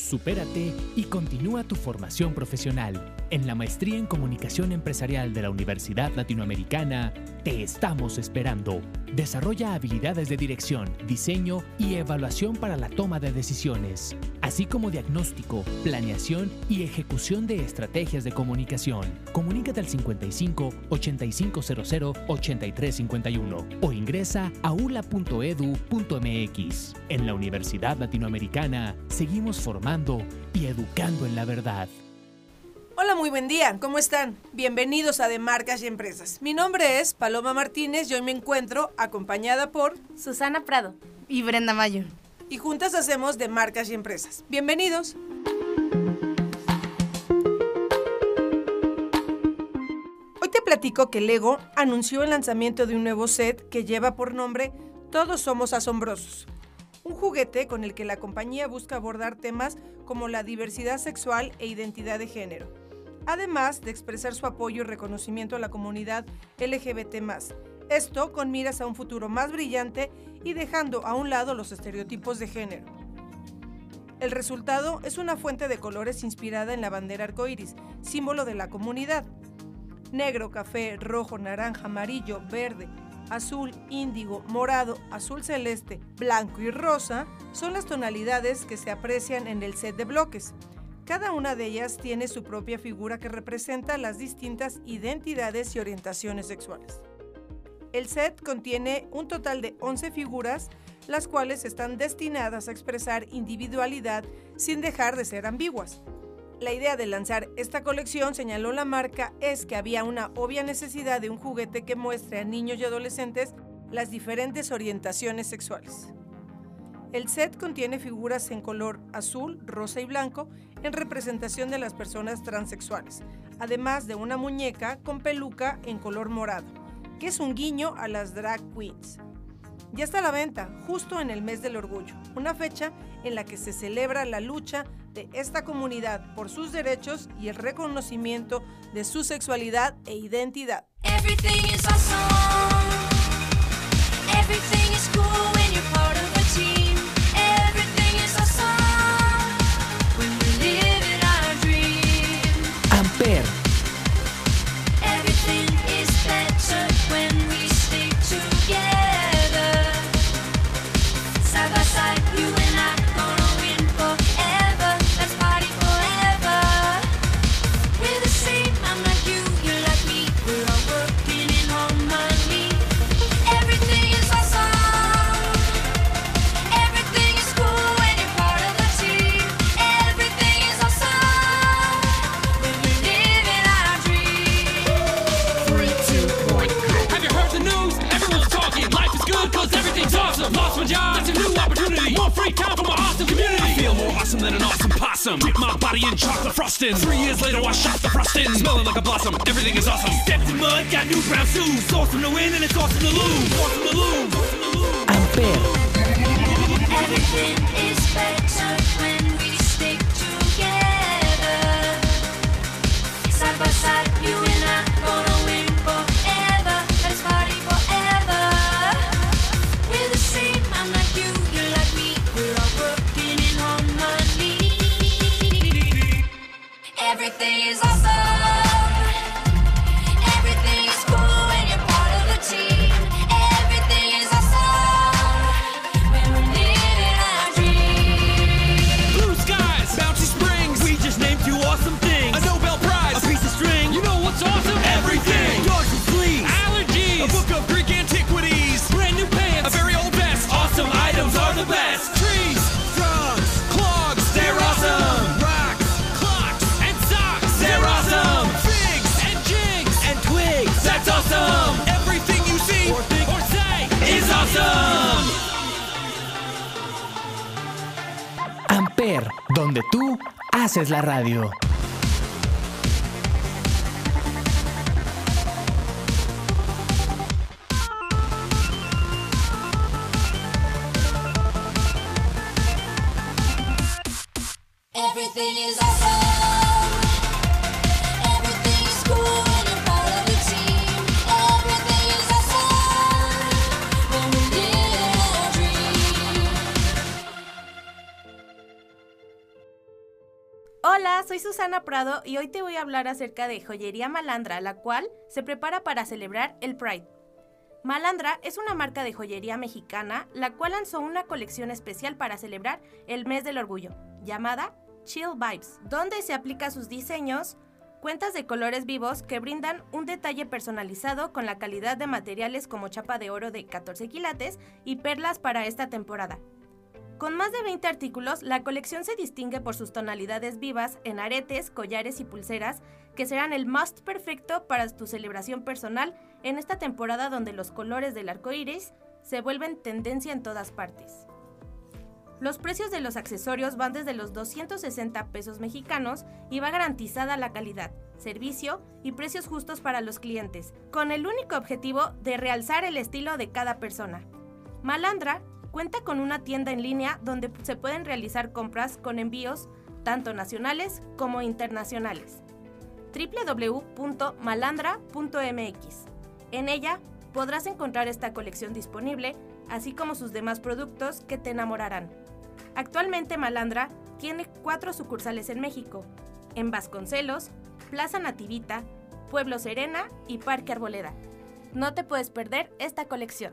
Supérate y continúa tu formación profesional. En la maestría en comunicación empresarial de la Universidad Latinoamericana, te estamos esperando. Desarrolla habilidades de dirección, diseño y evaluación para la toma de decisiones, así como diagnóstico, planeación y ejecución de estrategias de comunicación. Comunícate al 55 8500 8351 o ingresa a ula.edu.mx. En la Universidad Latinoamericana seguimos formando y educando en la verdad. Hola, muy buen día. ¿Cómo están? Bienvenidos a De Marcas y Empresas. Mi nombre es Paloma Martínez y hoy me encuentro acompañada por Susana Prado y Brenda Mayo. Y juntas hacemos De Marcas y Empresas. Bienvenidos. Hoy te platico que Lego anunció el lanzamiento de un nuevo set que lleva por nombre Todos somos asombrosos. Un juguete con el que la compañía busca abordar temas como la diversidad sexual e identidad de género además de expresar su apoyo y reconocimiento a la comunidad LGBT. Esto con miras a un futuro más brillante y dejando a un lado los estereotipos de género. El resultado es una fuente de colores inspirada en la bandera arcoíris, símbolo de la comunidad. Negro, café, rojo, naranja, amarillo, verde, azul, índigo, morado, azul celeste, blanco y rosa son las tonalidades que se aprecian en el set de bloques. Cada una de ellas tiene su propia figura que representa las distintas identidades y orientaciones sexuales. El set contiene un total de 11 figuras, las cuales están destinadas a expresar individualidad sin dejar de ser ambiguas. La idea de lanzar esta colección, señaló la marca, es que había una obvia necesidad de un juguete que muestre a niños y adolescentes las diferentes orientaciones sexuales. El set contiene figuras en color azul, rosa y blanco en representación de las personas transexuales, además de una muñeca con peluca en color morado, que es un guiño a las drag queens. Ya está a la venta, justo en el mes del orgullo, una fecha en la que se celebra la lucha de esta comunidad por sus derechos y el reconocimiento de su sexualidad e identidad. Later, I the frosting. Smelling like a blossom, everything is awesome. Stepped in mud, got new brown shoes. Awesome to win, and it's awesome to lose. Awesome to lose. Amper. Everything is better when we stick together. Side by side, you and tú haces la radio. Susana Prado y hoy te voy a hablar acerca de Joyería Malandra, la cual se prepara para celebrar el Pride. Malandra es una marca de joyería mexicana, la cual lanzó una colección especial para celebrar el mes del orgullo, llamada Chill Vibes, donde se aplica sus diseños cuentas de colores vivos que brindan un detalle personalizado con la calidad de materiales como chapa de oro de 14 quilates y perlas para esta temporada. Con más de 20 artículos, la colección se distingue por sus tonalidades vivas en aretes, collares y pulseras que serán el must perfecto para tu celebración personal en esta temporada donde los colores del arco iris se vuelven tendencia en todas partes. Los precios de los accesorios van desde los 260 pesos mexicanos y va garantizada la calidad, servicio y precios justos para los clientes, con el único objetivo de realzar el estilo de cada persona. Malandra cuenta con una tienda en línea donde se pueden realizar compras con envíos tanto nacionales como internacionales. www.malandra.mx. En ella podrás encontrar esta colección disponible, así como sus demás productos que te enamorarán. Actualmente Malandra tiene cuatro sucursales en México, en Vasconcelos, Plaza Nativita, Pueblo Serena y Parque Arboleda. No te puedes perder esta colección.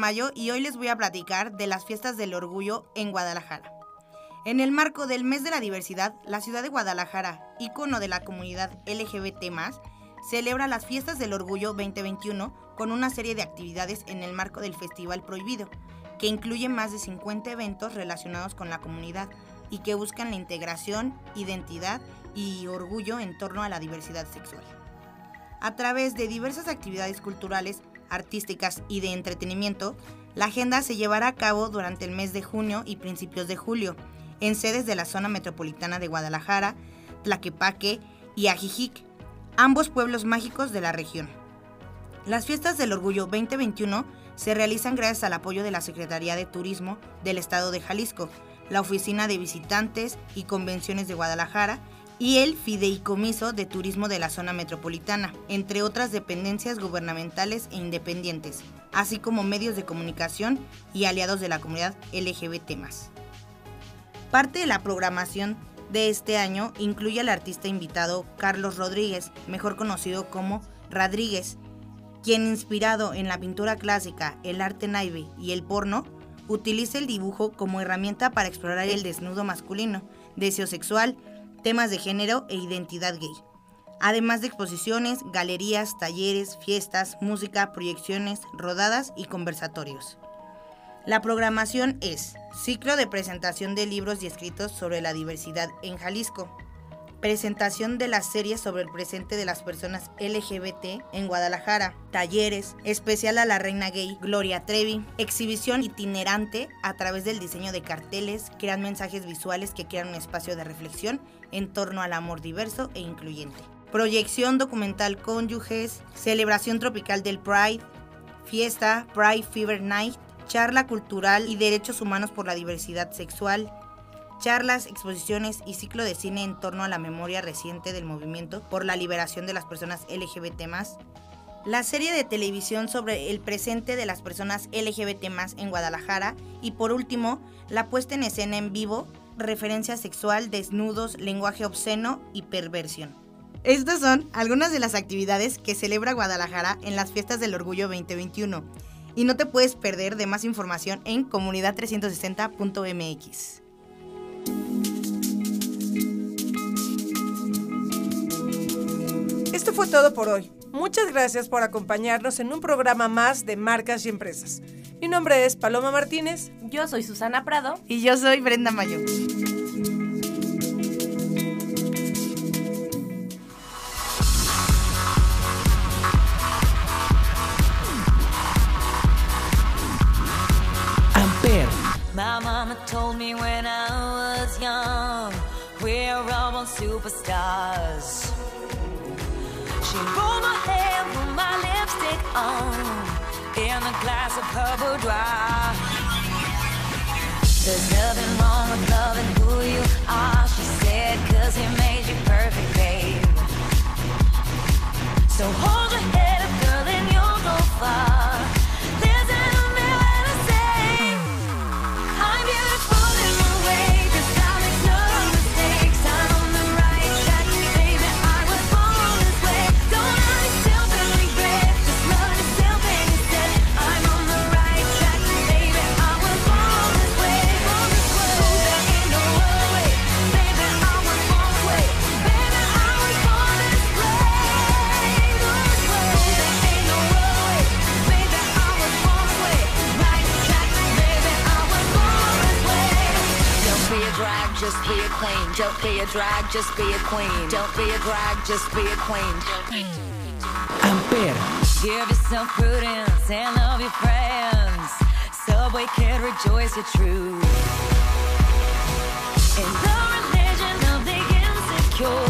soy Brenda Mayo y hoy les voy a platicar de las fiestas del orgullo en Guadalajara. En el marco del mes de la diversidad, la ciudad de Guadalajara, ícono de la comunidad LGBT+, celebra las fiestas del orgullo 2021 con una serie de actividades en el marco del Festival Prohibido, que incluye más de 50 eventos relacionados con la comunidad y que buscan la integración, identidad y orgullo en torno a la diversidad sexual. A través de diversas actividades culturales, artísticas y de entretenimiento, la agenda se llevará a cabo durante el mes de junio y principios de julio, en sedes de la zona metropolitana de Guadalajara, Tlaquepaque y Ajijic, ambos pueblos mágicos de la región. Las fiestas del Orgullo 2021 se realizan gracias al apoyo de la Secretaría de Turismo del Estado de Jalisco, la Oficina de Visitantes y Convenciones de Guadalajara y el Fideicomiso de Turismo de la Zona Metropolitana, entre otras dependencias gubernamentales e independientes, así como medios de comunicación y aliados de la comunidad LGBT+. Parte de la programación de este año incluye al artista invitado Carlos Rodríguez, mejor conocido como Rodríguez, quien inspirado en la pintura clásica, el arte naive y el porno, utiliza el dibujo como herramienta para explorar el desnudo masculino, deseo sexual, temas de género e identidad gay. Además de exposiciones, galerías, talleres, fiestas, música, proyecciones, rodadas y conversatorios. La programación es ciclo de presentación de libros y escritos sobre la diversidad en Jalisco, presentación de las series sobre el presente de las personas LGBT en Guadalajara, talleres, especial a la reina gay Gloria Trevi, exhibición itinerante a través del diseño de carteles, crean mensajes visuales que crean un espacio de reflexión en torno al amor diverso e incluyente. Proyección documental cónyuges, celebración tropical del Pride, fiesta Pride Fever Night, charla cultural y derechos humanos por la diversidad sexual, charlas, exposiciones y ciclo de cine en torno a la memoria reciente del movimiento por la liberación de las personas LGBT+, la serie de televisión sobre el presente de las personas LGBT+, en Guadalajara y por último, la puesta en escena en vivo, referencia sexual, desnudos, lenguaje obsceno y perversión. Estas son algunas de las actividades que celebra Guadalajara en las fiestas del Orgullo 2021 y no te puedes perder de más información en comunidad360.mx. Esto fue todo por hoy. Muchas gracias por acompañarnos en un programa más de Marcas y Empresas. Mi nombre es Paloma Martínez. Yo soy Susana Prado. Y yo soy Brenda Mayo. Amper, My mama told me when I was superstars. She rolled my hair, put my lipstick on, in a glass of her boudoir. There's nothing wrong with loving who you are, she said, cause he made you perfect, babe. So hold just be a queen. Don't be a drag, just be a queen. Amper, Give yourself prudence and love your friends. Subway kid, rejoice your truth. In the religion of the insecure,